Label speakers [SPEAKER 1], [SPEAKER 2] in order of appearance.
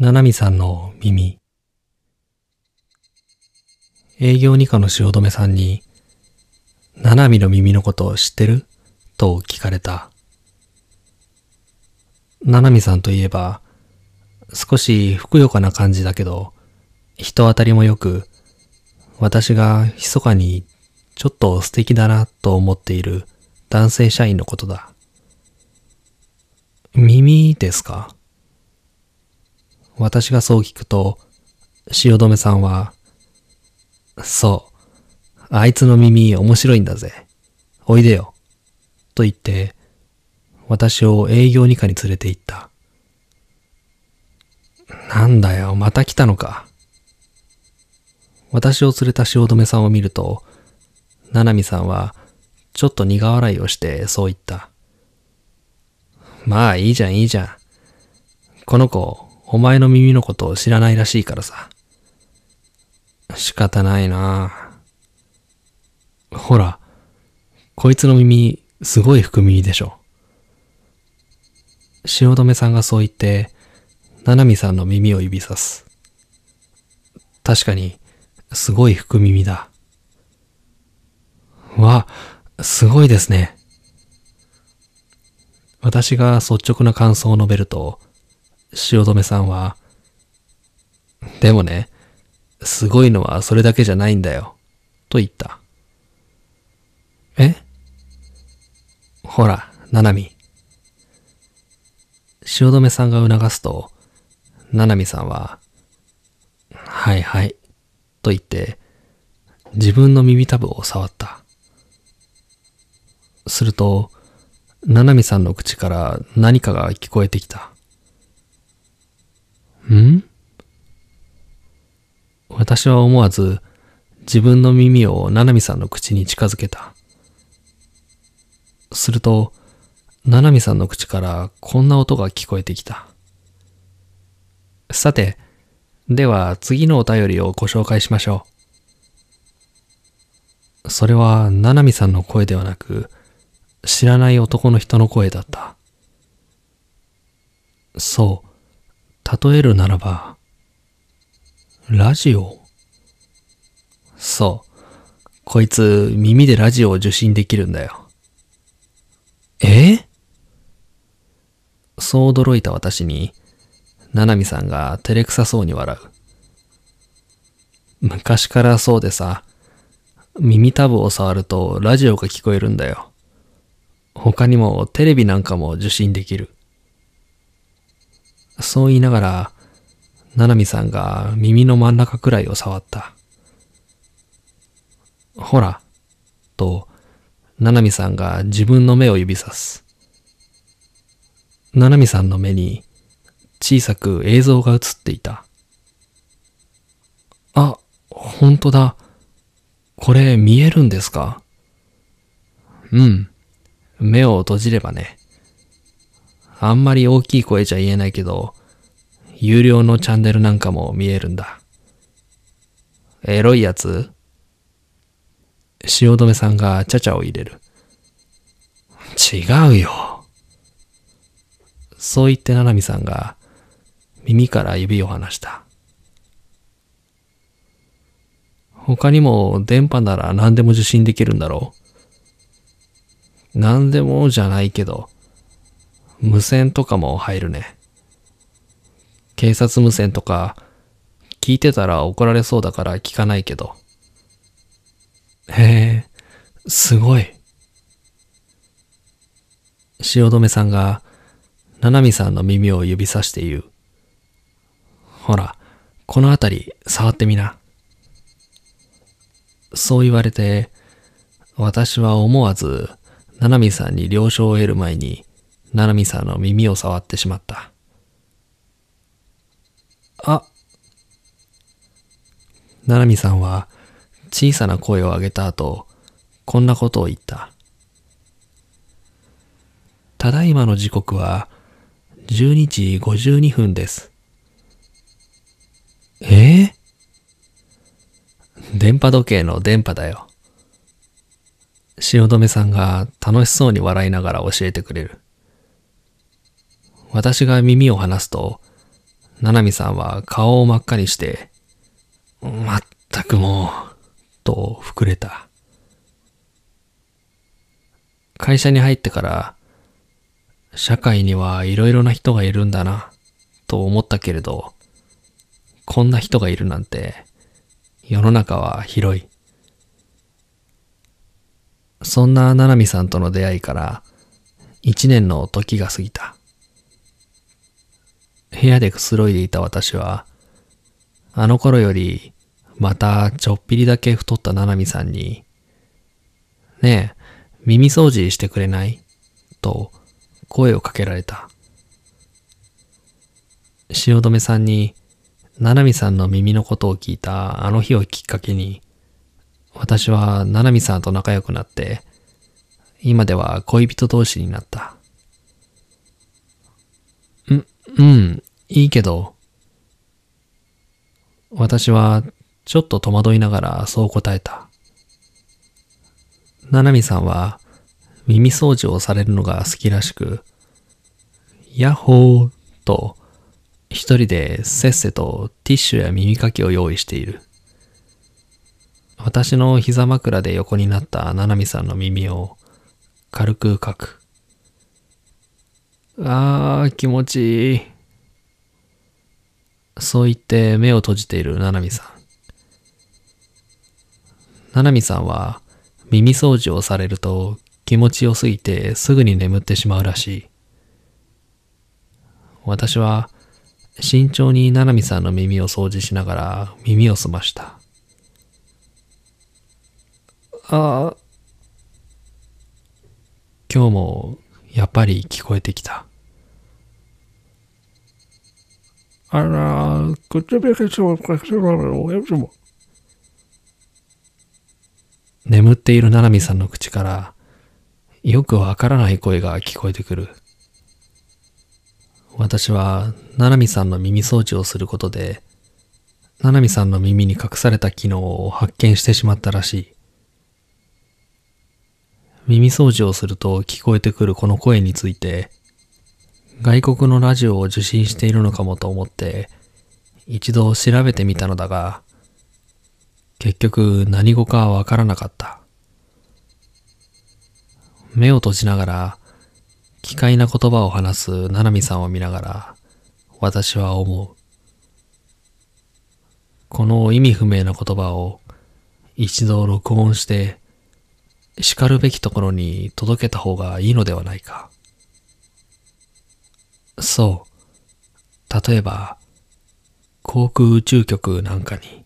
[SPEAKER 1] ななみさんの耳。営業二課の汐留さんに、ななみの耳のことを知ってる？と聞かれた。ななみさんといえば、少しふくよかな感じだけど、人当たりも良く、私が密かにちょっと素敵だなと思っている男性社員のことだ。耳ですか？私がそう聞くと、汐留さんは、そう、あいつの耳面白いんだぜ。おいでよ。と言って、私を営業二課に連れて行った。なんだよ、また来たのか。私を連れた汐留さんを見ると、ななみさんは、ちょっと苦笑いをしてそう言った。まあいいじゃんいいじゃん。この子、お前の耳のことを知らないらしいからさ。仕方ないなほら、こいつの耳、すごい福耳でしょ。汐留さんがそう言って、ななみさんの耳を指さす。確かに、すごい福耳だ。わ、すごいですね。私が率直な感想を述べると、汐留さんは、でもね、すごいのはそれだけじゃないんだよ、と言った。え？ほら、ななみ。汐留さんが促すと、ななみさんは、はいはい、と言って、自分の耳たぶを触った。すると、ななみさんの口から何かが聞こえてきた。ん？私は思わず自分の耳をななみさんの口に近づけた。すると、ななみさんの口からこんな音が聞こえてきた。さて、では次のお便りをご紹介しましょう。それは、ななみさんの声ではなく、知らない男の人の声だった。そう、例えるならば、ラジオそう、こいつ耳でラジオを受信できるんだよ。え？そう驚いた私に、ななみさんが照れくさそうに笑う。昔からそうでさ、耳たぶを触るとラジオが聞こえるんだよ。他にもテレビなんかも受信できる。そう言いながら、ななみさんが耳の真ん中くらいを触った。ほら、と、ななみさんが自分の目を指さす。ななみさんの目に小さく映像が映っていた。あ、ほんとだ。これ見えるんですか？うん。目を閉じればね。あんまり大きい声じゃ言えないけど、有料のチャンネルなんかも見えるんだ。エロいやつ汐留さんがちゃちゃを入れる。違うよ。そう言ってななみさんが耳から指を離した。他にも電波なら何でも受信できるんだろう何でもじゃないけど、無線とかも入るね。警察無線とか、聞いてたら怒られそうだから聞かないけど。へえ、すごい。汐留さんが、ななみさんの耳を指さして言う。ほら、このあたり触ってみな。そう言われて、私は思わず、ななみさんに了承を得る前に、ななみさんの耳を触ってしまった。あななみさんは小さな声を上げた後、こんなことを言った。ただいまの時刻は12時52分です。え？ー、電波時計の電波だよ。汐留さんが楽しそうに笑いながら教えてくれる。私が耳を離すと、ななみさんは顔を真っ赤にして、まったくもう、と膨れた。会社に入ってから、社会にはいろいろな人がいるんだな、と思ったけれど、こんな人がいるなんて、世の中は広い。そんなななみさんとの出会いから、一年の時が過ぎた。部屋でくつろいでいた私は、あの頃より、またちょっぴりだけ太ったななみさんに、ねえ、耳掃除してくれない？と声をかけられた。汐留さんに、ななみさんの耳のことを聞いたあの日をきっかけに、私はななみさんと仲良くなって、今では恋人同士になった。ん、うん、いいけど、私はちょっと戸惑いながらそう答えた。ななみさんは耳掃除をされるのが好きらしく、ヤッホーと一人でせっせとティッシュや耳かきを用意している。私の膝枕で横になったななみさんの耳を軽くかく。あー、気持ちいい。そう言って目を閉じているななみさん。ななみさんは耳掃除をされると気持ちよすぎてすぐに眠ってしまうらしい。私は慎重にななみさんの耳を掃除しながら耳を澄ました。ああ、今日もやっぱり聞こえてきた。
[SPEAKER 2] あら、唇がそうか、そうなの、やつも。
[SPEAKER 1] 眠っているななみさんの口からよくわからない声が聞こえてくる。私はななみさんの耳掃除をすることで、ななみさんの耳に隠された機能を発見してしまったらしい。耳掃除をすると聞こえてくるこの声について、外国のラジオを受信しているのかもと思って、一度調べてみたのだが、結局何語かわからなかった。目を閉じながら、奇怪な言葉を話すななみさんを見ながら、私は思う。この意味不明な言葉を一度録音して、叱るべきところに届けた方がいいのではないか。そう。例えば、航空宇宙局なんかに。